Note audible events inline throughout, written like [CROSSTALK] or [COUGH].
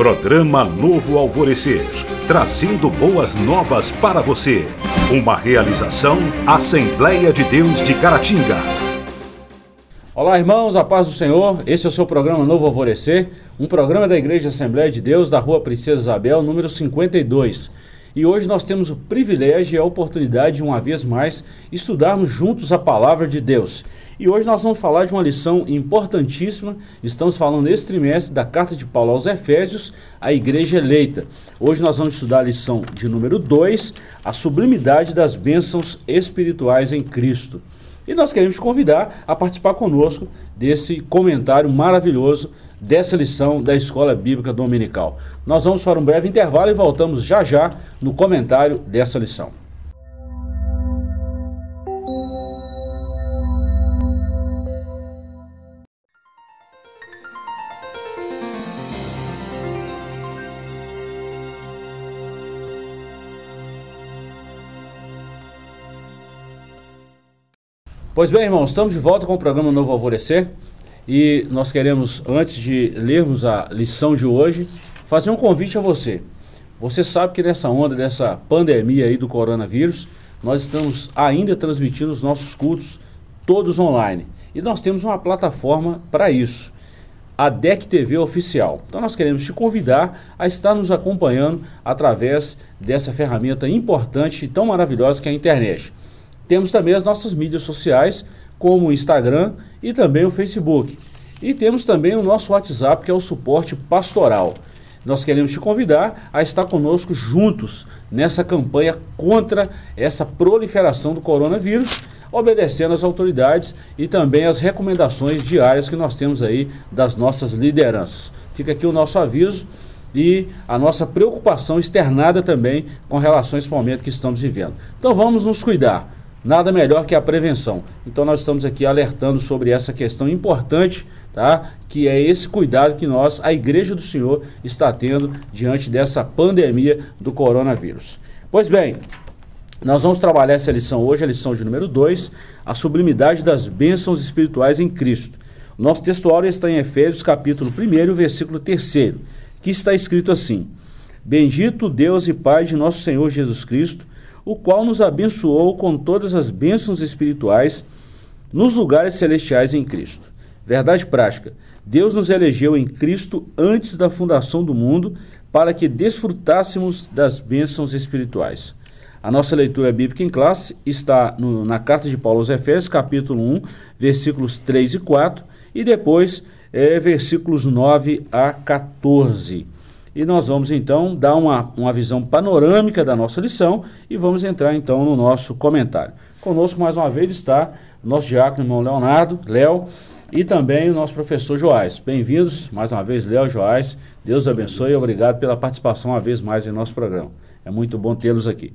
Programa Novo Alvorecer, trazendo boas novas para você. Uma realização Assembleia de Deus de Caratinga. Olá, irmãos, a paz do Senhor. Esse é o seu programa Novo Alvorecer, um programa da Igreja Assembleia de Deus da Rua Princesa Isabel, número 52. E hoje nós temos o privilégio e a oportunidade de uma vez mais estudarmos juntos a palavra de Deus. E hoje nós vamos falar de uma lição importantíssima. Estamos falando nesse trimestre da carta de Paulo aos Efésios, a igreja eleita. Hoje nós vamos estudar a lição de número 2, a sublimidade das bênçãos espirituais em Cristo. E nós queremos te convidar a participar conosco desse comentário maravilhoso dessa lição da Escola Bíblica Dominical. Nós vamos para um breve intervalo e voltamos já já no comentário dessa lição. Pois bem, irmãos, estamos de volta com o programa Novo Alvorecer e nós queremos, antes de lermos a lição de hoje, fazer um convite a você. Você sabe que nessa onda dessa pandemia aí do coronavírus, nós estamos ainda transmitindo os nossos cultos todos online. E nós temos uma plataforma para isso, a DEC TV Oficial. Então nós queremos te convidar a estar nos acompanhando através dessa ferramenta importante e tão maravilhosa que é a internet. Temos também as nossas mídias sociais, como o Instagram e também o Facebook. E temos também o nosso WhatsApp, que é o suporte pastoral. Nós queremos te convidar a estar conosco juntos nessa campanha contra essa proliferação do coronavírus, obedecendo às autoridades e também às recomendações diárias que nós temos aí das nossas lideranças. Fica aqui o nosso aviso e a nossa preocupação externada também com relação a esse momento que estamos vivendo. Então vamos nos cuidar Nada melhor que a prevenção. Então nós estamos aqui alertando sobre essa questão importante, tá? Que é esse cuidado que nós, a Igreja do Senhor, está tendo diante dessa pandemia do coronavírus. Pois bem, nós vamos trabalhar essa lição hoje, a lição de número 2, a sublimidade das bênçãos espirituais em Cristo. Nosso textual está em Efésios, capítulo 1, versículo 3, que está escrito assim: Bendito Deus e Pai de nosso Senhor Jesus Cristo, o qual nos abençoou com todas as bênçãos espirituais nos lugares celestiais em Cristo. Verdade prática: Deus nos elegeu em Cristo antes da fundação do mundo para que desfrutássemos das bênçãos espirituais. A nossa leitura bíblica em classe está no, na carta de Paulo aos Efésios, capítulo 1, versículos 3 e 4, e depois é, versículos 9 a 14. E nós vamos então dar uma, uma visão panorâmica da nossa lição e vamos entrar então no nosso comentário. Conosco mais uma vez está o nosso diácono irmão Leonardo, Léo, e também o nosso professor Joás. Bem-vindos mais uma vez, Léo Joás. Deus abençoe e obrigado pela participação uma vez mais em nosso programa. É muito bom tê-los aqui.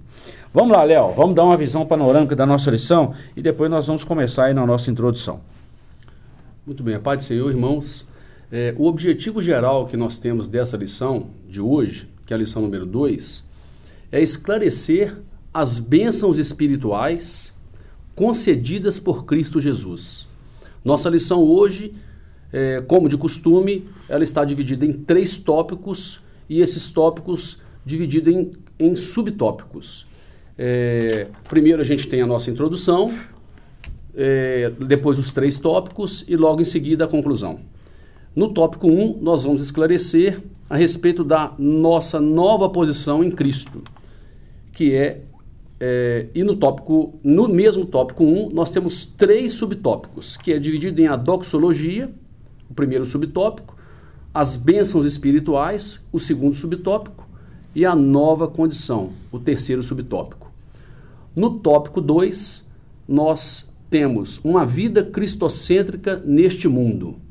Vamos lá, Léo, vamos dar uma visão panorâmica da nossa lição e depois nós vamos começar aí na nossa introdução. Muito bem, a paz do Senhor, irmãos. É, o objetivo geral que nós temos dessa lição de hoje, que é a lição número 2, é esclarecer as bênçãos espirituais concedidas por Cristo Jesus. Nossa lição hoje, é, como de costume, ela está dividida em três tópicos e esses tópicos divididos em, em subtópicos. É, primeiro a gente tem a nossa introdução, é, depois os três tópicos e logo em seguida a conclusão. No tópico 1, nós vamos esclarecer a respeito da nossa nova posição em Cristo, que é, é, e no tópico, no mesmo tópico 1, nós temos três subtópicos, que é dividido em a doxologia, o primeiro subtópico, as bênçãos espirituais, o segundo subtópico, e a nova condição, o terceiro subtópico. No tópico 2, nós temos uma vida cristocêntrica neste mundo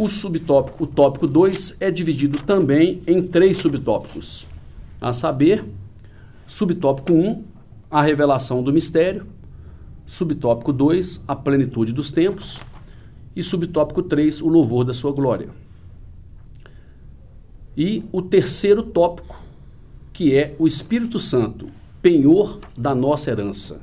o subtópico, o tópico 2, é dividido também em três subtópicos, a saber, subtópico 1, um, a revelação do mistério, subtópico 2, a plenitude dos tempos, e subtópico 3, o louvor da sua glória. E o terceiro tópico, que é o Espírito Santo, penhor da nossa herança,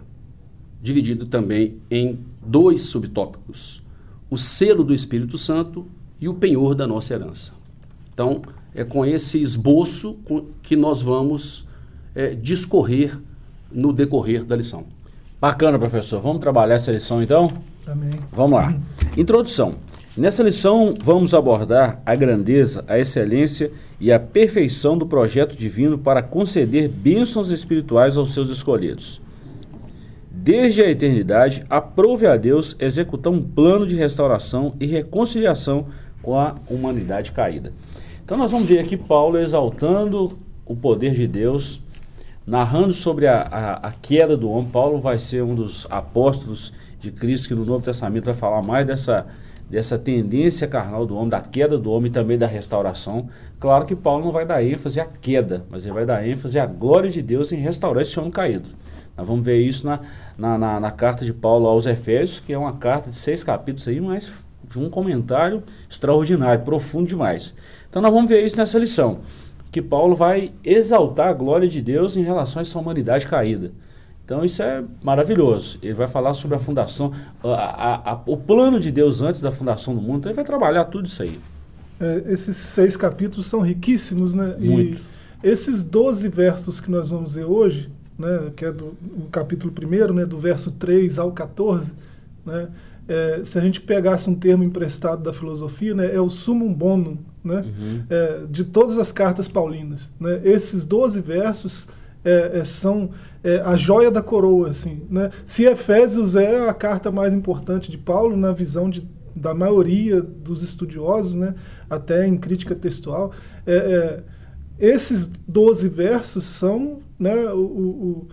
dividido também em dois subtópicos: o selo do Espírito Santo e o penhor da nossa herança. Então, é com esse esboço que nós vamos é, discorrer no decorrer da lição. Bacana, professor. Vamos trabalhar essa lição então? Amém. Vamos lá. Introdução. Nessa lição, vamos abordar a grandeza, a excelência e a perfeição do projeto divino para conceder bênçãos espirituais aos seus escolhidos. Desde a eternidade, aprove a Deus executar um plano de restauração e reconciliação com a humanidade caída. Então, nós vamos ver aqui Paulo exaltando o poder de Deus narrando sobre a, a, a, queda do homem. Paulo vai ser um dos apóstolos de Cristo que no Novo Testamento vai falar mais dessa, dessa tendência carnal do homem, da queda do homem e também da restauração. Claro que Paulo não vai dar ênfase à queda, mas ele vai dar ênfase à glória de Deus em restaurar esse homem caído. Nós vamos ver isso na, na, na, na carta de Paulo aos Efésios, que é uma carta de seis capítulos aí, mas de um comentário extraordinário, profundo demais. Então nós vamos ver isso nessa lição que Paulo vai exaltar a glória de Deus em relação a essa humanidade caída. Então isso é maravilhoso. Ele vai falar sobre a fundação, a, a, a, o plano de Deus antes da fundação do mundo. Então ele vai trabalhar tudo isso aí. É, esses seis capítulos são riquíssimos, né? Muito. E esses doze versos que nós vamos ver hoje, né, que é do capítulo 1, né, do verso 3 ao 14, né, é, se a gente pegasse um termo emprestado da filosofia, né, é o sumum bonum né, uhum. é, de todas as cartas paulinas. Né? Esses 12 versos é, é, são é, a joia da coroa. Assim, né? Se Efésios é a carta mais importante de Paulo, na visão de, da maioria dos estudiosos, né, até em crítica textual, é, esses 12 versos são né, o, o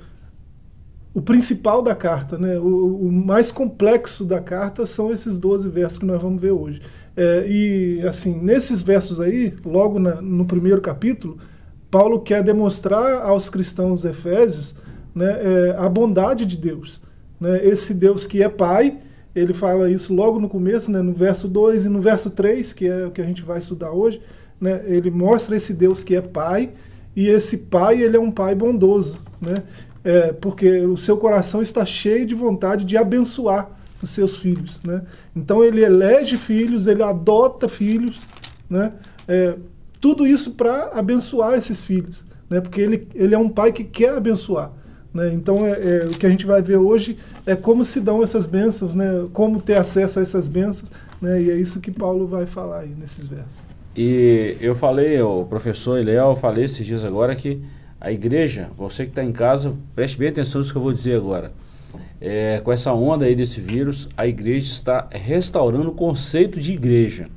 o principal da carta, né? O, o, mais complexo da carta são esses 12 versos que nós vamos ver hoje. É, e, assim, nesses versos aí, logo na, no primeiro capítulo, Paulo quer demonstrar aos cristãos efésios né, é, a bondade de Deus. Né? Esse Deus que é Pai, ele fala isso logo no começo, né, no verso 2 e no verso 3, que é o que a gente vai estudar hoje. Né, ele mostra esse Deus que é Pai, e esse Pai, ele é um Pai bondoso. Né? É, porque o seu coração está cheio de vontade de abençoar os seus filhos. Né? Então ele elege filhos, ele adota filhos, né? É, tudo isso para abençoar esses filhos, né? porque ele, ele é um pai que quer abençoar. Né? Então é, é, o que a gente vai ver hoje é como se dão essas bênçãos, né? como ter acesso a essas bênçãos, né? e é isso que Paulo vai falar aí nesses versos. E eu falei, o professor Eliel, eu falei esses dias agora que a igreja, você que está em casa, preste bem atenção nisso que eu vou dizer agora. É, com essa onda aí desse vírus, a igreja está restaurando o conceito de igreja.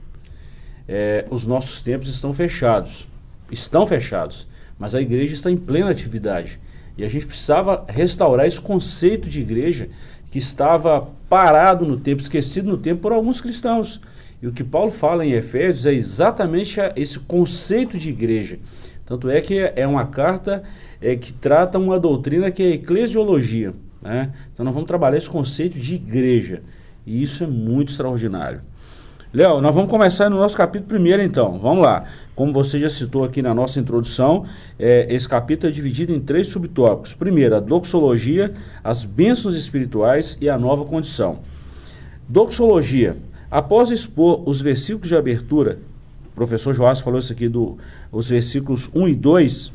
É, os nossos tempos estão fechados, estão fechados, mas a igreja está em plena atividade. E a gente precisava restaurar esse conceito de igreja que estava parado no tempo, esquecido no tempo por alguns cristãos. E o que Paulo fala em Efésios é exatamente esse conceito de igreja. Tanto é que é uma carta é, que trata uma doutrina que é eclesiologia. Né? Então nós vamos trabalhar esse conceito de igreja. E isso é muito extraordinário. Léo, nós vamos começar no nosso capítulo primeiro então. Vamos lá. Como você já citou aqui na nossa introdução, é, esse capítulo é dividido em três subtópicos. Primeiro, a doxologia, as bênçãos espirituais e a nova condição. Doxologia. Após expor os versículos de abertura professor Joás falou isso aqui dos do, versículos 1 e 2,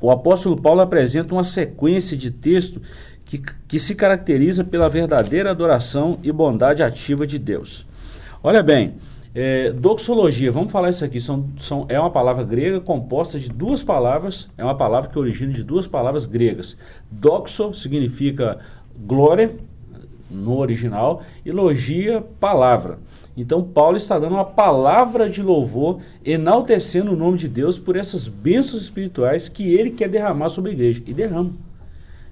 o apóstolo Paulo apresenta uma sequência de texto que, que se caracteriza pela verdadeira adoração e bondade ativa de Deus. Olha bem, é, doxologia, vamos falar isso aqui, são, são, é uma palavra grega composta de duas palavras, é uma palavra que origina de duas palavras gregas. Doxo significa glória, no original, e logia, palavra. Então Paulo está dando uma palavra de louvor, enaltecendo o nome de Deus por essas bênçãos espirituais que ele quer derramar sobre a igreja. E derrama.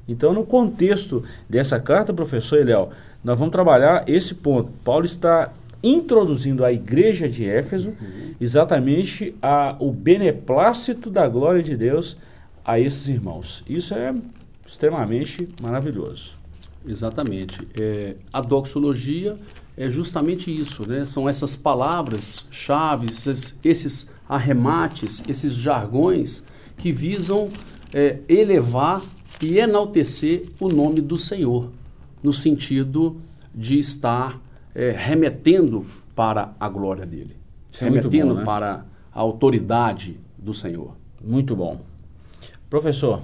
Então, no contexto dessa carta, professor Eliel, nós vamos trabalhar esse ponto. Paulo está introduzindo a igreja de Éfeso uhum. exatamente a, o beneplácito da glória de Deus a esses irmãos. Isso é extremamente maravilhoso. Exatamente. É, a doxologia é justamente isso, né? São essas palavras chaves, esses, esses arremates, esses jargões que visam é, elevar e enaltecer o nome do Senhor, no sentido de estar é, remetendo para a glória dele, Isso é remetendo é bom, né? para a autoridade do Senhor. Muito bom. Professor.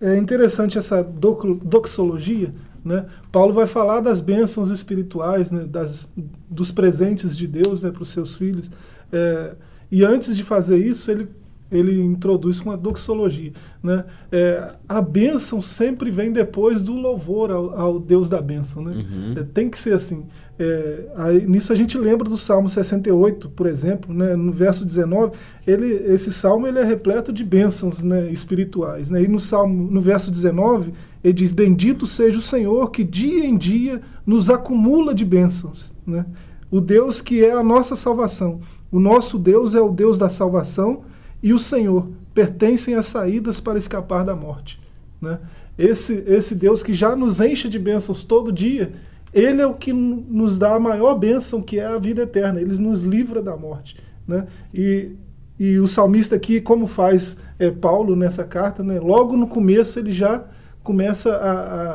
É, interessante essa doxologia, né? Paulo vai falar das bênçãos espirituais, né? das, dos presentes de Deus né? para os seus filhos. É, e antes de fazer isso, ele ele introduz com a doxologia. Né? É, a bênção sempre vem depois do louvor ao, ao Deus da bênção. Né? Uhum. É, tem que ser assim. É, aí, nisso a gente lembra do Salmo 68, por exemplo, né? no verso 19, ele, esse salmo ele é repleto de bênçãos né? espirituais. Né? E no, salmo, no verso 19, ele diz: Bendito seja o Senhor que dia em dia nos acumula de bênçãos. Né? O Deus que é a nossa salvação. O nosso Deus é o Deus da salvação e o Senhor pertencem às saídas para escapar da morte. Né? Esse, esse Deus que já nos enche de bênçãos todo dia, ele é o que nos dá a maior bênção, que é a vida eterna. Ele nos livra da morte. Né? E, e o salmista aqui, como faz é, Paulo nessa carta, né? logo no começo ele já começa a,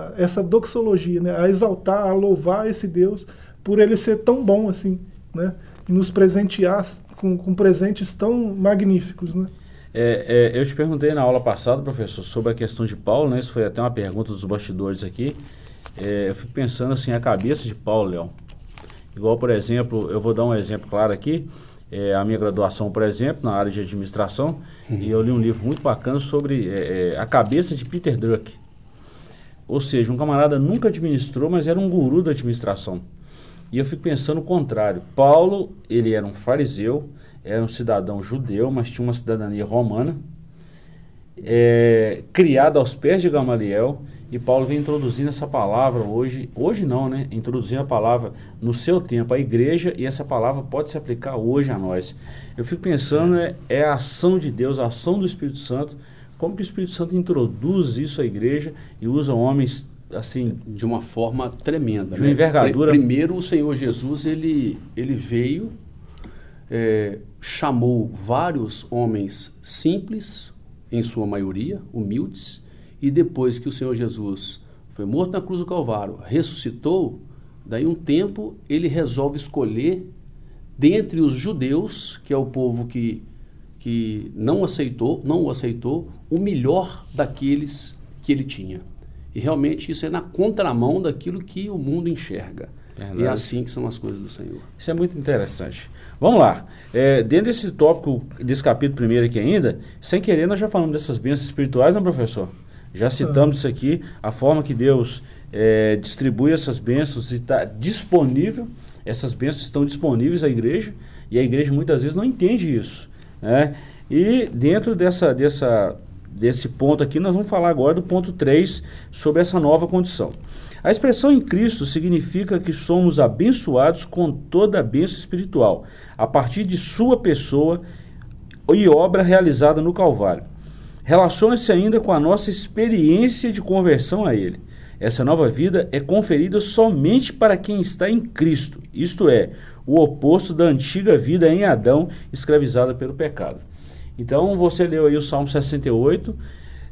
a, essa doxologia, né? a exaltar, a louvar esse Deus por ele ser tão bom assim, né? E nos presentear com, com presentes tão magníficos, né? É, é, eu te perguntei na aula passada, professor, sobre a questão de Paulo, né? Isso foi até uma pergunta dos bastidores aqui. É, eu fico pensando assim, a cabeça de Paulo, Leão. Igual, por exemplo, eu vou dar um exemplo claro aqui. É, a minha graduação, por exemplo, na área de administração, uhum. e eu li um livro muito bacana sobre é, é, a cabeça de Peter Druck. Ou seja, um camarada nunca administrou, mas era um guru da administração. E eu fico pensando o contrário. Paulo, ele era um fariseu, era um cidadão judeu, mas tinha uma cidadania romana, é, criado aos pés de Gamaliel, e Paulo vem introduzindo essa palavra hoje, hoje não, né? Introduzindo a palavra no seu tempo à igreja, e essa palavra pode se aplicar hoje a nós. Eu fico pensando, é, é a ação de Deus, a ação do Espírito Santo, como que o Espírito Santo introduz isso à igreja e usa homens assim de uma forma tremenda. De uma né? envergadura. Primeiro, o Senhor Jesus ele, ele veio, é, chamou vários homens simples, em sua maioria, humildes, e depois que o Senhor Jesus foi morto na cruz do Calvário, ressuscitou, daí um tempo ele resolve escolher dentre os judeus, que é o povo que, que não aceitou, não o aceitou, o melhor daqueles que ele tinha. E realmente isso é na contramão daquilo que o mundo enxerga. Verdade. E é assim que são as coisas do Senhor. Isso é muito interessante. Vamos lá. É, dentro desse tópico, desse capítulo primeiro aqui ainda, sem querer, nós já falamos dessas bênçãos espirituais, não, professor? Já citamos isso aqui, a forma que Deus é, distribui essas bênçãos e está disponível. Essas bênçãos estão disponíveis à igreja e a igreja muitas vezes não entende isso. Né? E dentro dessa, dessa desse ponto aqui, nós vamos falar agora do ponto 3 sobre essa nova condição. A expressão em Cristo significa que somos abençoados com toda a bênção espiritual, a partir de sua pessoa e obra realizada no Calvário. Relaciona-se ainda com a nossa experiência de conversão a Ele. Essa nova vida é conferida somente para quem está em Cristo, isto é, o oposto da antiga vida em Adão, escravizada pelo pecado. Então você leu aí o Salmo 68.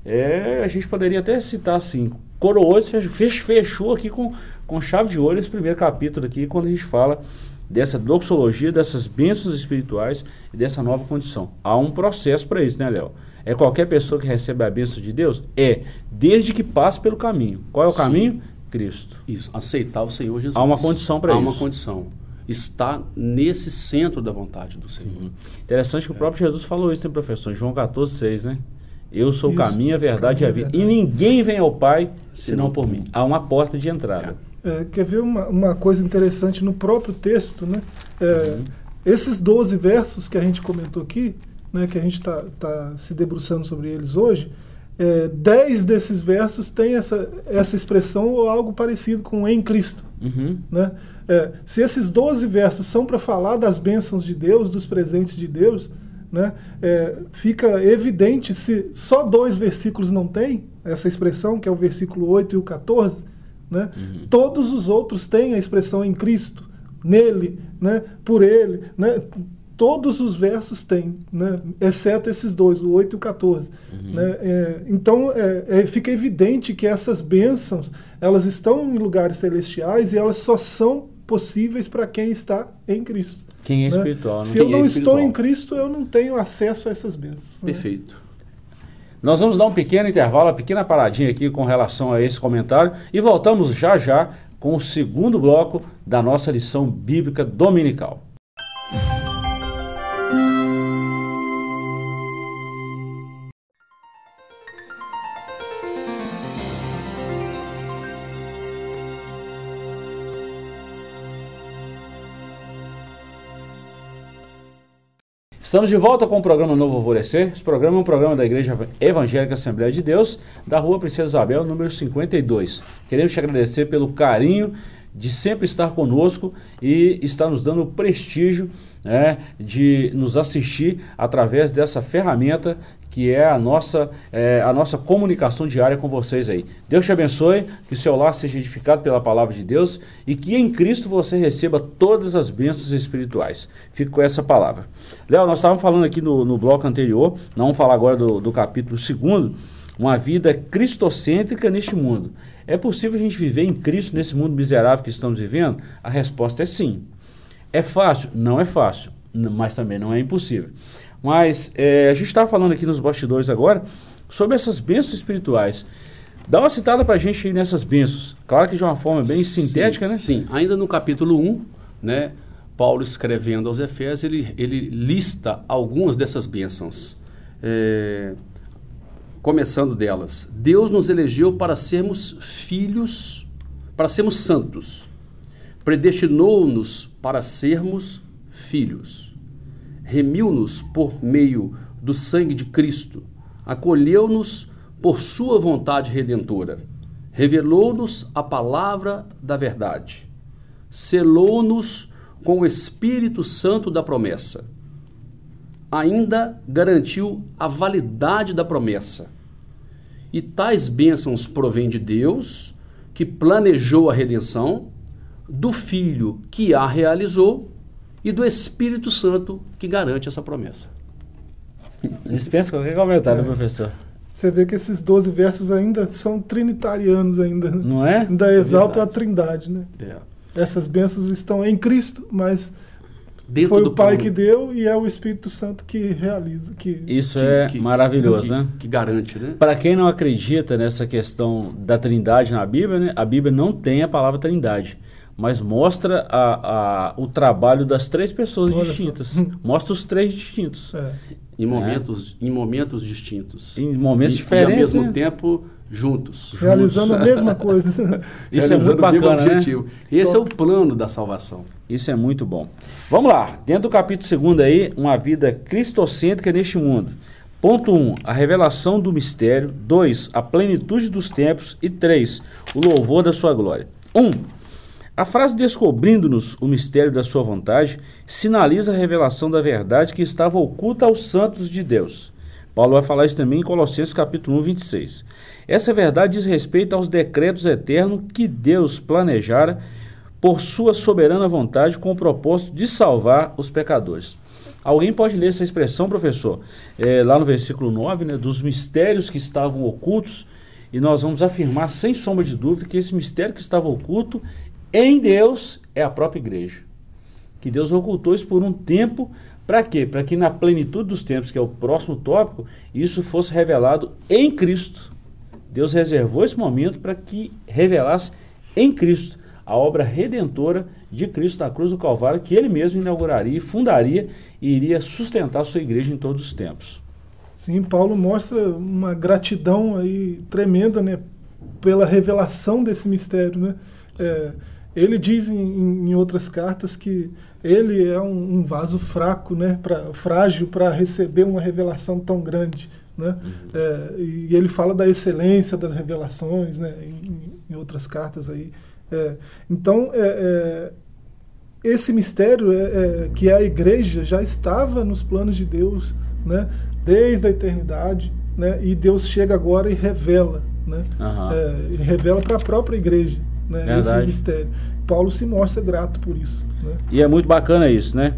É, a gente poderia até citar assim, coroou, fechou, fechou aqui com, com chave de ouro esse primeiro capítulo aqui, quando a gente fala dessa doxologia, dessas bênçãos espirituais e dessa nova condição. Há um processo para isso, né, Léo? É qualquer pessoa que recebe a bênção de Deus? É, desde que passe pelo caminho. Qual é o Sim. caminho? Cristo. Isso, aceitar o Senhor Jesus. Há uma condição para isso. Há uma condição está nesse centro da vontade do Senhor. Uhum. Interessante que o próprio Jesus falou isso, né, professor? João 14, 6, né? Eu sou isso, o caminho, a verdade e a vida. E ninguém vem ao Pai senão por mim. Há uma porta de entrada. É, quer ver uma, uma coisa interessante no próprio texto, né? É, uhum. Esses 12 versos que a gente comentou aqui, né, que a gente está tá se debruçando sobre eles hoje, é, dez desses versos têm essa, essa expressão ou algo parecido com em Cristo. Uhum. Né? É, se esses 12 versos são para falar das bênçãos de Deus, dos presentes de Deus, né, é, fica evidente se só dois versículos não têm essa expressão, que é o versículo 8 e o 14, né, uhum. todos os outros têm a expressão em Cristo, nele, né, por ele. Né, todos os versos têm, né? exceto esses dois, o 8 e o 14. Uhum. Né? É, então, é, é, fica evidente que essas bênçãos elas estão em lugares celestiais e elas só são possíveis para quem está em Cristo. Quem é né? espiritual, né? Se Quem eu é não estou em Cristo, eu não tenho acesso a essas bênçãos. né? Perfeito. Nós vamos dar um pequeno intervalo, uma pequena paradinha aqui com relação a esse comentário e voltamos já já com o segundo bloco da nossa lição bíblica dominical. Estamos de volta com o programa Novo Alvorecer. Esse programa é um programa da Igreja Evangélica Assembleia de Deus, da rua Princesa Isabel, número 52. Queremos te agradecer pelo carinho de sempre estar conosco e estar nos dando o prestígio né, de nos assistir através dessa ferramenta que é a nossa, é, a nossa comunicação diária com vocês aí. Deus te abençoe, que o seu lar seja edificado pela palavra de Deus e que em Cristo você receba todas as bênçãos espirituais. Fico com essa palavra. Léo, nós estávamos falando aqui no, no bloco anterior, não vamos falar agora do, do capítulo 2, uma vida cristocêntrica neste mundo. É possível a gente viver em Cristo nesse mundo miserável que estamos vivendo? A resposta é sim. É fácil? Não é fácil, mas também não é impossível. Mas é, a gente estava falando aqui nos bastidores agora sobre essas bênçãos espirituais. Dá uma citada para a gente aí nessas bênçãos. Claro que de uma forma bem sintética, sim, né? Sim, ainda no capítulo 1, né, Paulo escrevendo aos Efésios, ele, ele lista algumas dessas bênçãos. É, começando delas. Deus nos elegeu para sermos filhos, para sermos santos. Predestinou-nos para sermos filhos. Remiu-nos por meio do sangue de Cristo. Acolheu-nos por sua vontade redentora. Revelou-nos a palavra da verdade. Selou-nos com o Espírito Santo da promessa ainda garantiu a validade da promessa. E tais bênçãos provêm de Deus, que planejou a redenção, do Filho que a realizou e do Espírito Santo que garante essa promessa. Dispensa qualquer comentário, É. professor. Você vê que esses 12 versos ainda são trinitarianos ainda. Não é? Ainda exaltam a verdade. trindade, né? É. Essas bênçãos estão em Cristo, mas Dentro foi do o Pai que deu e é o Espírito Santo que realiza. Que... Isso que- é que- maravilhoso, que- né? Que garante, né? Para quem não acredita nessa questão da trindade na Bíblia, né, a Bíblia não tem a palavra trindade, mas mostra a, a- o trabalho das três pessoas Olha só. distintas. [LAUGHS] Mostra os três distintos. É. Em momentos, em momentos distintos. Em momentos E- diferentes, E ao mesmo né? tempo, juntos. Realizando a mesma [LAUGHS] coisa. Isso é muito bacana, né? objetivo. Esse é o plano da salvação. Isso é muito bom. Vamos lá, dentro do capítulo 2 aí, uma vida cristocêntrica neste mundo. Ponto 1, um, a revelação do mistério. 2, a plenitude dos tempos. E 3, o louvor da sua glória. 1. Um, a frase descobrindo-nos o mistério da sua vontade sinaliza a revelação da verdade que estava oculta aos santos de Deus. Paulo vai falar isso também em Colossenses capítulo 1, 26. Essa verdade diz respeito aos decretos eternos que Deus planejara por sua soberana vontade com o propósito de salvar os pecadores. Alguém pode ler essa expressão, professor, é, lá no versículo 9, né, dos mistérios que estavam ocultos, e nós vamos afirmar sem sombra de dúvida que esse mistério que estava oculto em Deus é a própria igreja. Que Deus ocultou isso por um tempo, para quê? Para que na plenitude dos tempos, que é o próximo tópico, isso fosse revelado em Cristo. Deus reservou esse momento para que revelasse em Cristo a obra redentora de Cristo na cruz do Calvário, que ele mesmo inauguraria, fundaria e iria sustentar sua igreja em todos os tempos. Sim, Paulo mostra uma gratidão aí tremenda, né, pela revelação desse mistério, né? É, ele diz em, em outras cartas que ele é um, um vaso fraco, né, pra, frágil para receber uma revelação tão grande, né? É, e ele fala da excelência das revelações, né, em, em outras cartas aí. É, então, é, é, esse mistério é, é, que a igreja já estava nos planos de Deus, né? Desde a eternidade, né? E Deus chega agora e revela, né? E revela para a própria igreja, né? Esse mistério. Paulo se mostra grato por isso, né? E é muito bacana isso, né?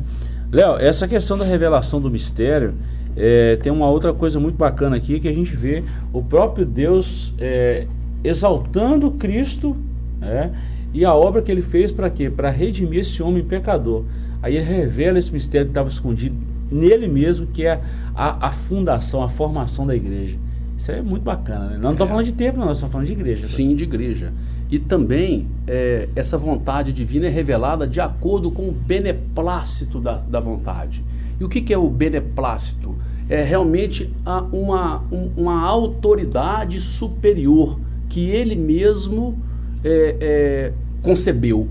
Léo, essa questão da revelação do mistério, é, tem uma outra coisa muito bacana aqui que a gente vê o próprio Deus é, exaltando Cristo né, E a obra que ele fez para quê? Para redimir esse homem pecador. Aí ele revela esse mistério que estava escondido nele mesmo, que é a, a, fundação, a formação da igreja. Isso é muito bacana, né? Nós não estamos é. falando de templo, nós estamos falando de igreja. Tá? Sim, de igreja. E também é, essa vontade divina é revelada de acordo com o beneplácito da, da vontade. E o que, que é o beneplácito? É realmente a, uma, um, uma autoridade superior que ele mesmo é, é, concebeu.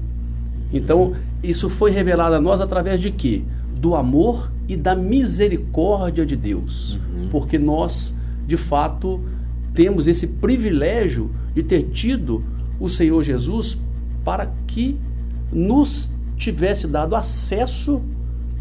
Então, isso foi revelado a nós através de quê? Do amor e da misericórdia de Deus. Uhum. Porque nós, de fato, temos esse privilégio de ter tido o Senhor Jesus para que nos tivesse dado acesso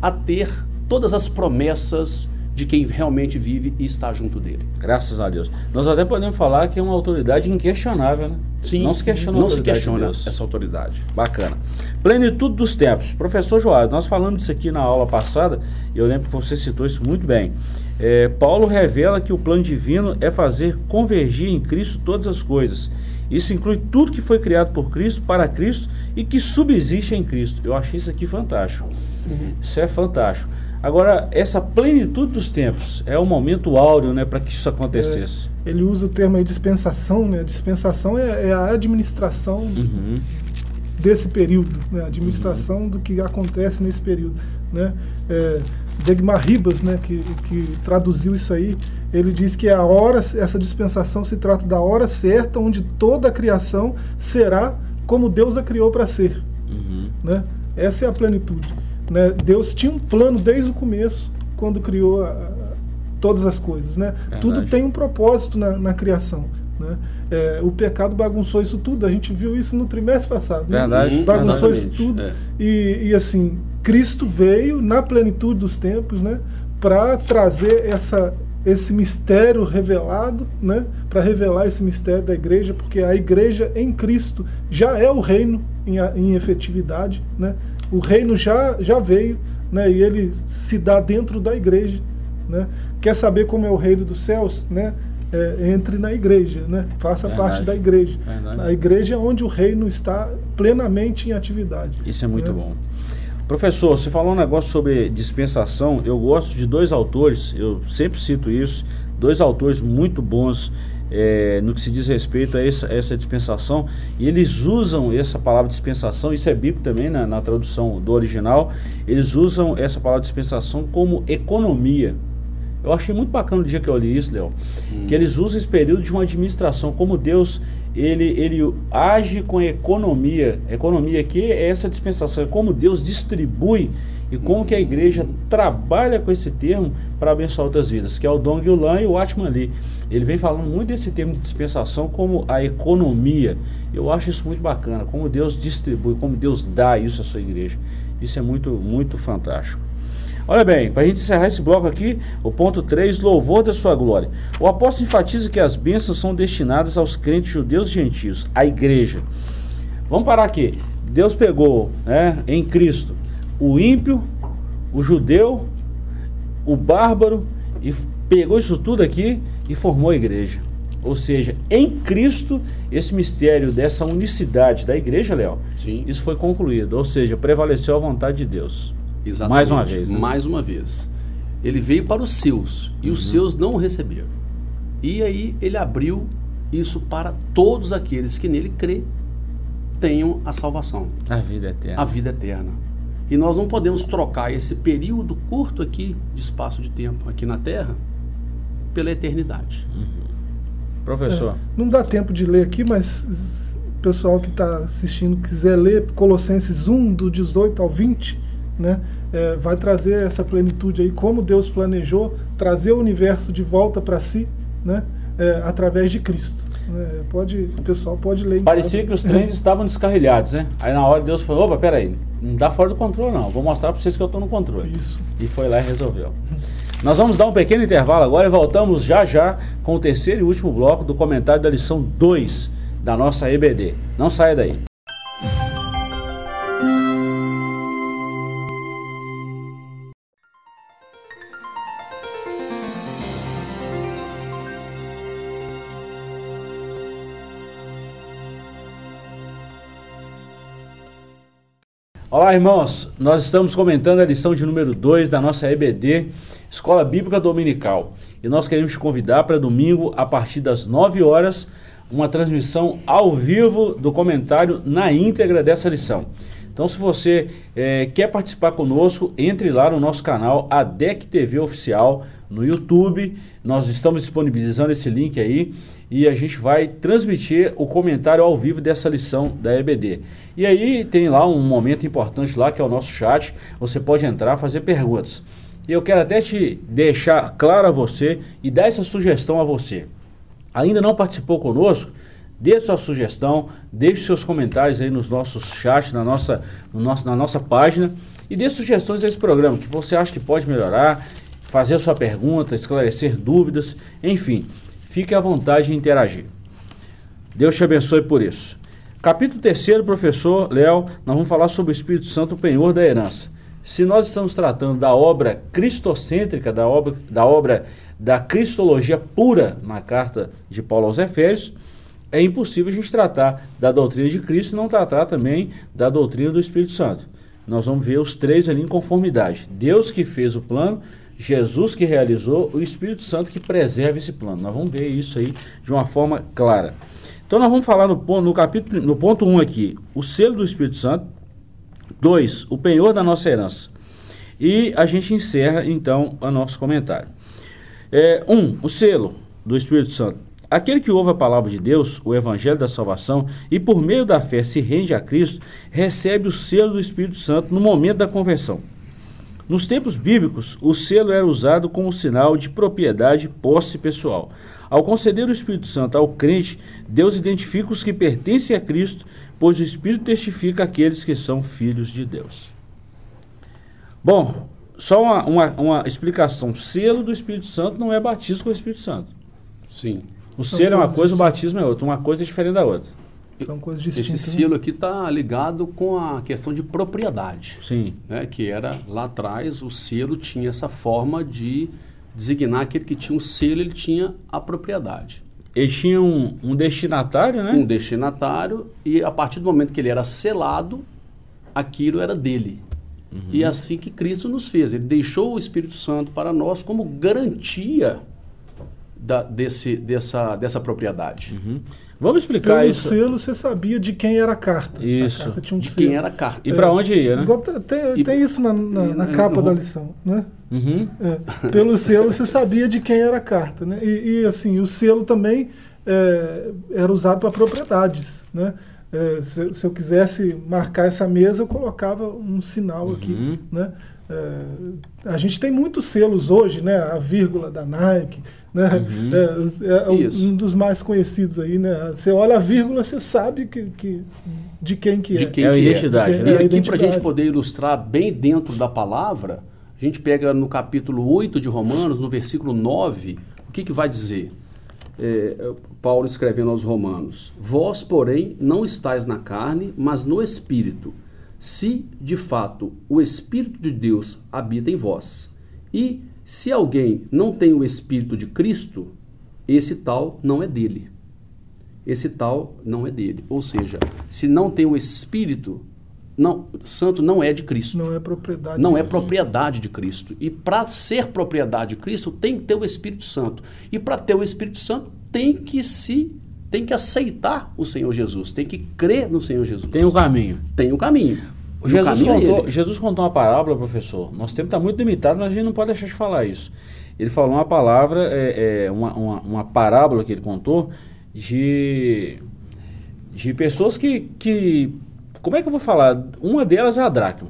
a ter todas as promessas de quem realmente vive e está junto dele. Graças a Deus. Nós até podemos falar que é uma autoridade inquestionável, né? Sim. Não se questiona, não se questiona de essa autoridade. Bacana. Plenitude dos tempos. Professor Joás, nós falamos disso aqui na aula passada e eu lembro que você citou isso muito bem. É, Paulo revela que o plano divino é fazer convergir em Cristo todas as coisas. Isso inclui tudo que foi criado por Cristo, para Cristo e que subsiste em Cristo. Eu achei isso aqui fantástico. Sim. Isso é fantástico. Agora, essa plenitude dos tempos é o momento áureo né, para que isso acontecesse. É, ele usa o termo aí dispensação, né? Dispensação é, é a administração uhum. Desse período, né? Administração do que acontece nesse período, né? É, Degmar Ribas, né, que, que traduziu isso aí, ele diz que a hora, essa dispensação se trata da hora certa onde toda a criação será como Deus a criou para ser. Uhum. Né? Essa é a plenitude. Né? Deus tinha um plano desde o começo, quando criou a, a, todas as coisas. Né? Tudo tem um propósito na, na criação. Né? É, o pecado bagunçou isso tudo, a gente viu isso no trimestre passado. Né? Verdade. Bagunçou Exatamente. isso tudo. É. E, e, assim, Cristo veio na plenitude dos tempos né, para trazer essa, esse mistério revelado, né, para revelar esse mistério da igreja, porque a igreja em Cristo já é o reino em, em efetividade. Né? o reino já, já veio, né? E ele se dá dentro da igreja, né? Quer saber como é o reino dos céus, né? É, entre na igreja, né? Faça Verdade. parte da igreja. Verdade. A igreja é onde o reino está plenamente em atividade. Isso é muito né? bom. Professor, você falou um negócio sobre dispensação. Eu gosto de dois autores, eu sempre cito isso, dois autores muito bons é, no que se diz respeito a essa, essa, dispensação, e eles usam essa palavra dispensação, isso é bíblico também na, na tradução do original, eles usam essa palavra dispensação como economia. Eu achei muito bacana o dia que eu li isso, Léo, hum. que eles usam esse período de uma administração, como Deus ele, ele age com economia. Economia aqui é essa dispensação, é como Deus distribui e como que a igreja trabalha com esse termo para abençoar outras vidas, que é o Dong Yulan e o Atman Lee. Ele vem falando muito desse termo de dispensação como a economia. Eu acho isso muito bacana, como Deus distribui, como Deus dá isso à sua igreja. Isso é muito, muito fantástico. Olha bem, para a gente encerrar esse bloco aqui, o ponto 3, louvor da sua glória. O apóstolo enfatiza que as bênçãos são destinadas aos crentes judeus e gentios, à igreja. Vamos parar aqui. Deus pegou né, em Cristo o ímpio, o judeu, o bárbaro, e pegou isso tudo aqui e formou a igreja. Ou seja, em Cristo, esse mistério dessa unicidade da igreja, Léo, isso foi concluído. Ou seja, prevaleceu a vontade de Deus. Exatamente. Mais uma vez. Né? Mais uma vez. Ele veio para os seus e uhum. os seus não o receberam. E aí ele abriu isso para todos aqueles que nele crê tenham a salvação. A vida eterna. A vida eterna. E nós não podemos trocar esse período curto aqui de espaço de tempo aqui na Terra pela eternidade. Uhum. Professor. É, não dá tempo de ler aqui, mas o pessoal que está assistindo quiser ler Colossenses 1, do 18 ao 20, né, é, vai trazer essa plenitude aí, como Deus planejou trazer o universo de volta para si, né, é, através de Cristo. É, pode, o pessoal pode ler. Parecia que os trens [LAUGHS] estavam descarrilhados, né? Aí na hora Deus falou: opa, peraí, não dá fora do controle, não. Vou mostrar para vocês que eu estou no controle. Isso. E foi lá e resolveu. Nós vamos dar um pequeno intervalo agora e voltamos já já com o terceiro e último bloco do comentário da lição 2 da nossa EBD. Não saia daí. Olá, irmãos. Nós estamos comentando a lição de número 2 da nossa EBD, Escola Bíblica Dominical. E nós queremos te convidar para domingo, a partir das 9 horas, uma transmissão ao vivo do comentário na íntegra dessa lição. Então, se você é, quer participar conosco, entre lá no nosso canal ADEC TV Oficial no YouTube. Nós estamos disponibilizando esse link aí e a gente vai transmitir o comentário ao vivo dessa lição da EBD. E aí tem lá um momento importante lá que é o nosso chat. Você pode entrar, fazer perguntas. E eu quero até te deixar claro a você e dar essa sugestão a você. Ainda não participou conosco? Deixe sua sugestão, deixe seus comentários aí nos nossos chats, na nossa, no nosso, na nossa página e dê sugestões a esse programa que você acha que pode melhorar, fazer sua pergunta, esclarecer dúvidas, enfim, fique à vontade de interagir. Deus te abençoe por isso. Capítulo 3, professor Léo, nós vamos falar sobre o Espírito Santo, o penhor da herança. Se nós estamos tratando da obra cristocêntrica, da obra da, obra da cristologia pura na carta de Paulo aos Efésios, é impossível a gente tratar da doutrina de Cristo e não tratar também da doutrina do Espírito Santo. Nós vamos ver os três ali em conformidade. Deus que fez o plano, Jesus que realizou, o Espírito Santo que preserva esse plano. Nós vamos ver isso aí de uma forma clara. Então nós vamos falar no ponto, no capítulo, no ponto 1 um aqui, o selo do Espírito Santo. 2, o penhor da nossa herança. E a gente encerra então o nosso comentário. 1. É, um, o selo do Espírito Santo. Aquele que ouve a palavra de Deus, o evangelho da salvação, e por meio da fé se rende a Cristo, recebe o selo do Espírito Santo no momento da conversão. Nos tempos bíblicos, o selo era usado como sinal de propriedade posse pessoal. Ao conceder o Espírito Santo ao crente, Deus identifica os que pertencem a Cristo, pois o Espírito testifica aqueles que são filhos de Deus. Bom, só uma, uma, uma explicação: selo do Espírito Santo não é batismo com o Espírito Santo. Sim. O selo é uma coisa, o batismo é outra. Uma coisa é diferente da outra. São coisas distintas. Esse selo aqui está ligado com a questão de propriedade. Sim. Né? Que era lá atrás, o selo tinha essa forma de designar aquele que tinha um selo, ele tinha a propriedade. Ele tinha um, um destinatário, né? Um destinatário, e a partir do momento que ele era selado, aquilo era dele. Uhum. E é assim que Cristo nos fez. Ele deixou o Espírito Santo para nós como garantia da, desse, dessa, dessa propriedade. Uhum. Vamos explicar Pelo isso. selo você sabia de quem era a carta. Isso. A carta tinha um de selo. quem era a carta. E para onde ia, né? Tem, E- tem isso na, na- na e- capa da lição, né? Uhum. É, pelo selo você sabia de quem era a carta, né? E, e, assim, o selo também é, era usado para propriedades, né? É, se, se eu quisesse marcar essa mesa, eu colocava um sinal Uhum. aqui, né? É, a gente tem muitos selos hoje, né? A vírgula da Nike, né? Uhum. É, é um- dos mais conhecidos aí, né? Você olha a vírgula, você sabe que, que- de quem que De é. quem É a que identidade, né? E É a aqui, para a gente poder ilustrar bem dentro da palavra, a gente pega no capítulo 8 de Romanos, no versículo 9, o que, que vai dizer? É, Paulo escrevendo aos Romanos: Vós, porém, não estáis na carne, mas no espírito, se de fato o Espírito de Deus habita em vós. E se alguém não tem o Espírito de Cristo, esse tal não é dele esse tal não é dele. Ou seja, se não tem o Espírito, não, Santo não é de Cristo. Não é propriedade. Não é de- propriedade de Cristo. E para ser propriedade de Cristo, tem que ter o Espírito Santo. E para ter o Espírito Santo, tem que se tem que aceitar o Senhor Jesus, tem que crer no Senhor Jesus. Tem o caminho. Tem o caminho. E o Jesus caminho é contou, ele. Jesus contou uma parábola, professor. Nosso tempo está muito limitado, mas a gente não pode deixar de falar isso. Ele falou uma palavra, é, é, uma, uma, uma parábola que ele contou de, de pessoas que, que. Como é que eu vou falar? Uma delas é a dracma.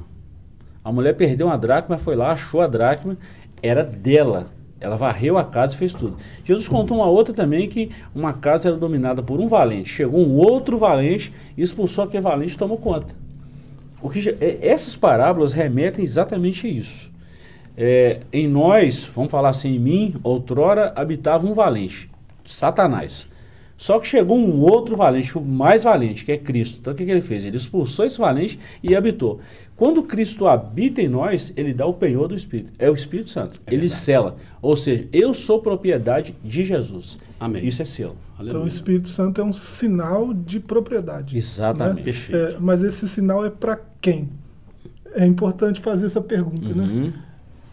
A mulher perdeu uma dracma, foi lá, achou a dracma, era dela. Ela varreu a casa e fez tudo. Jesus contou uma outra também que uma casa era dominada por um valente. Chegou um outro valente e expulsou aquele valente e tomou conta. O que, é- essas parábolas remetem exatamente a isso. É, em nós, vamos falar assim, em mim, outrora habitava um valente, Satanás. Só que chegou um outro valente, o mais valente, que é Cristo. Então o que, que ele fez? Ele expulsou esse valente e habitou. Quando Cristo habita em nós, ele dá o penhor do Espírito. É o Espírito Santo. É ele verdade. sela. Ou seja, eu sou propriedade de Jesus. Amém. Isso é selo. Então o Aleluia. Espírito Santo é um sinal de propriedade. Exatamente. Perfeito. É, mas esse sinal é para quem? é importante fazer essa pergunta, né? Uhum.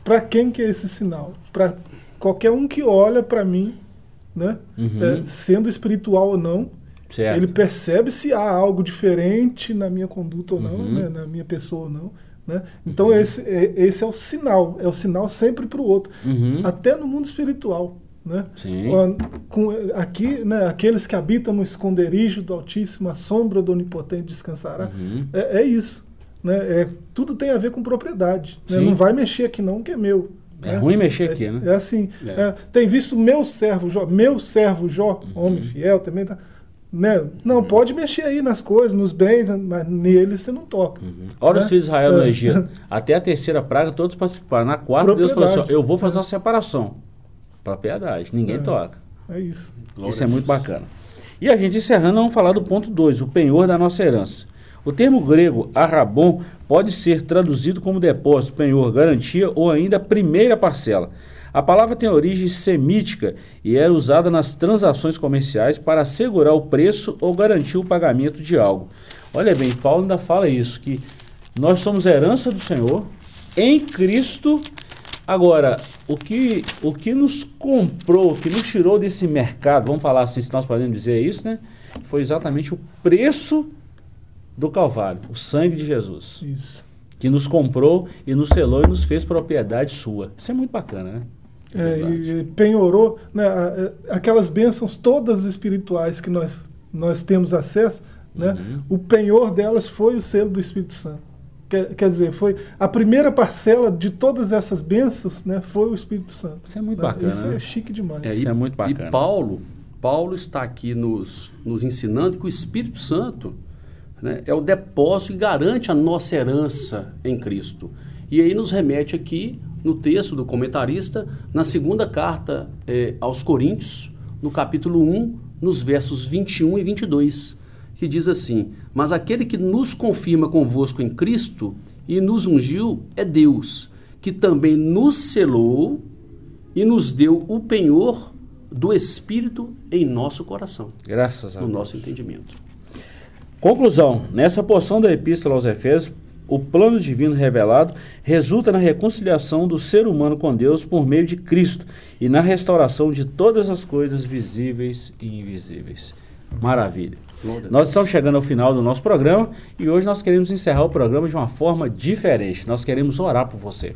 Para quem que é esse sinal? Para qualquer um que olha para mim, né? Uhum. É, sendo espiritual ou não, Certo. ele percebe se há algo diferente na minha conduta ou não, Uhum. né? na minha pessoa ou não. Né? Então esse, é, esse é o sinal, é o sinal sempre para o outro, Uhum. até no mundo espiritual. Né? Com- aqui, né, aqueles que habitam no esconderijo do Altíssimo, a sombra do Onipotente descansará. Uhum. É, é isso. Né? É, tudo tem a ver com propriedade. né? Não vai mexer aqui não, que é meu. É né? ruim mexer É- aqui, né? É assim. É. é, tem visto meu servo Jó, meu servo Jó, Uhum. homem fiel também. Tá, né? Não, pode mexer aí nas coisas, nos bens, mas neles você não toca. Ora né? os filhos de Israel no É. Egito. [LAUGHS] Até a terceira praga, todos participaram. Na quarta, Deus falou assim: eu vou fazer uma separação. Propriedade. Ninguém É. toca. É isso. Glória Isso é muito bacana. E a gente encerrando, vamos falar do ponto 2, o penhor da nossa herança. O termo grego arrabon pode ser traduzido como depósito, penhor, garantia ou ainda primeira parcela. A palavra tem origem semítica e era usada nas transações comerciais para assegurar o preço ou garantir o pagamento de algo. Olha bem, Paulo ainda fala isso, que nós somos herança do Senhor em Cristo Agora, o que, o que nos comprou, o que nos tirou desse mercado, vamos falar assim, se nós podemos dizer isso, né? Foi exatamente o preço do Calvário, o sangue de Jesus, Isso. que nos comprou e nos selou e nos fez propriedade sua. Isso é muito bacana, né? É, e, e penhorou né, aquelas bênçãos todas espirituais que nós, nós temos acesso, né, Uhum. o penhor delas foi o selo do Espírito Santo. Quer, quer dizer, foi a primeira parcela de todas essas bênçãos né, foi o Espírito Santo. Isso é muito né? bacana, Isso né? é chique demais. É, Isso e, é muito bacana. E Paulo, Paulo está aqui nos, nos ensinando que o Espírito Santo né, é o depósito que garante a nossa herança em Cristo. E aí nos remete aqui no texto do comentarista, na segunda carta eh, aos Coríntios, no capítulo 1, nos versos 21 e 22, que diz assim: Mas aquele que nos confirma convosco em Cristo e nos ungiu é Deus, que também nos selou e nos deu o penhor do Espírito em nosso coração, Graças a no Deus. nosso entendimento. Conclusão: nessa porção da Epístola aos Efésios, o plano divino revelado resulta na reconciliação do ser humano com Deus por meio de Cristo e na restauração de todas as coisas visíveis e invisíveis. Maravilha. Nós estamos chegando ao final do nosso programa e hoje nós queremos encerrar o programa de uma forma diferente. Nós queremos orar por você.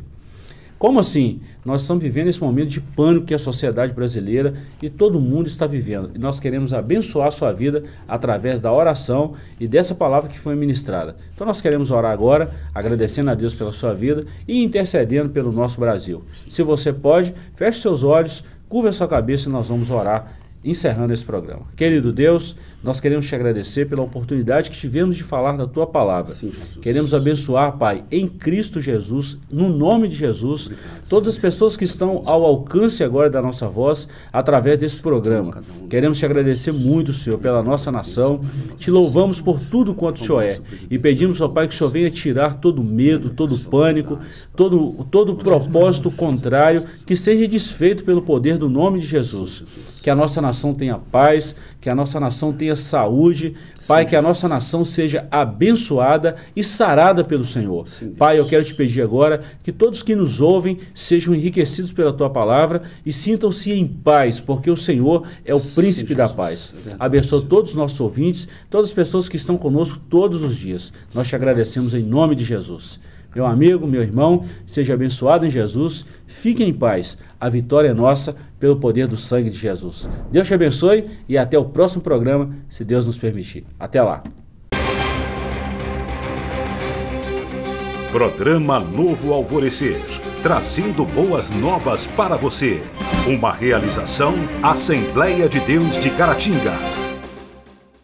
Como assim? Nós estamos vivendo esse momento de pânico que a sociedade brasileira e todo mundo está vivendo. E nós queremos abençoar a sua vida através da oração e dessa palavra que foi ministrada. Então nós queremos orar agora, agradecendo a Deus pela sua vida e intercedendo pelo nosso Brasil. Se você pode, feche seus olhos, curva a sua cabeça e nós vamos orar encerrando esse programa. Querido Deus, nós queremos te agradecer pela oportunidade que tivemos de falar da tua palavra. Sim. Queremos abençoar, Pai, em Cristo Jesus, no nome de Jesus, todas as pessoas que estão ao alcance agora da nossa voz através desse programa. Queremos te agradecer muito, Senhor, pela nossa nação. Te louvamos por tudo quanto o Senhor é e pedimos, ó Pai, que o Senhor venha tirar todo medo, todo pânico, todo todo propósito contrário que seja desfeito pelo poder do nome de Jesus. Que a nossa nação tenha paz, que a nossa nação tenha saúde, Pai, que a nossa nação seja abençoada e sarada pelo Senhor. Sim. Pai, eu quero te pedir agora que todos que nos ouvem sejam enriquecidos pela tua palavra e sintam-se em paz, porque o Senhor é o Sim, príncipe da paz. É Abençoa todos os nossos ouvintes, todas as pessoas que estão conosco todos os dias. Nós te agradecemos em nome de Jesus. Meu amigo, meu irmão, seja abençoado em Jesus. Fique em paz. A vitória é nossa pelo poder do sangue de Jesus. Deus te abençoe e até o próximo programa, se Deus nos permitir. Até lá. Programa Novo Alvorecer, trazendo boas novas para você. Uma realização Assembleia de Deus de Caratinga.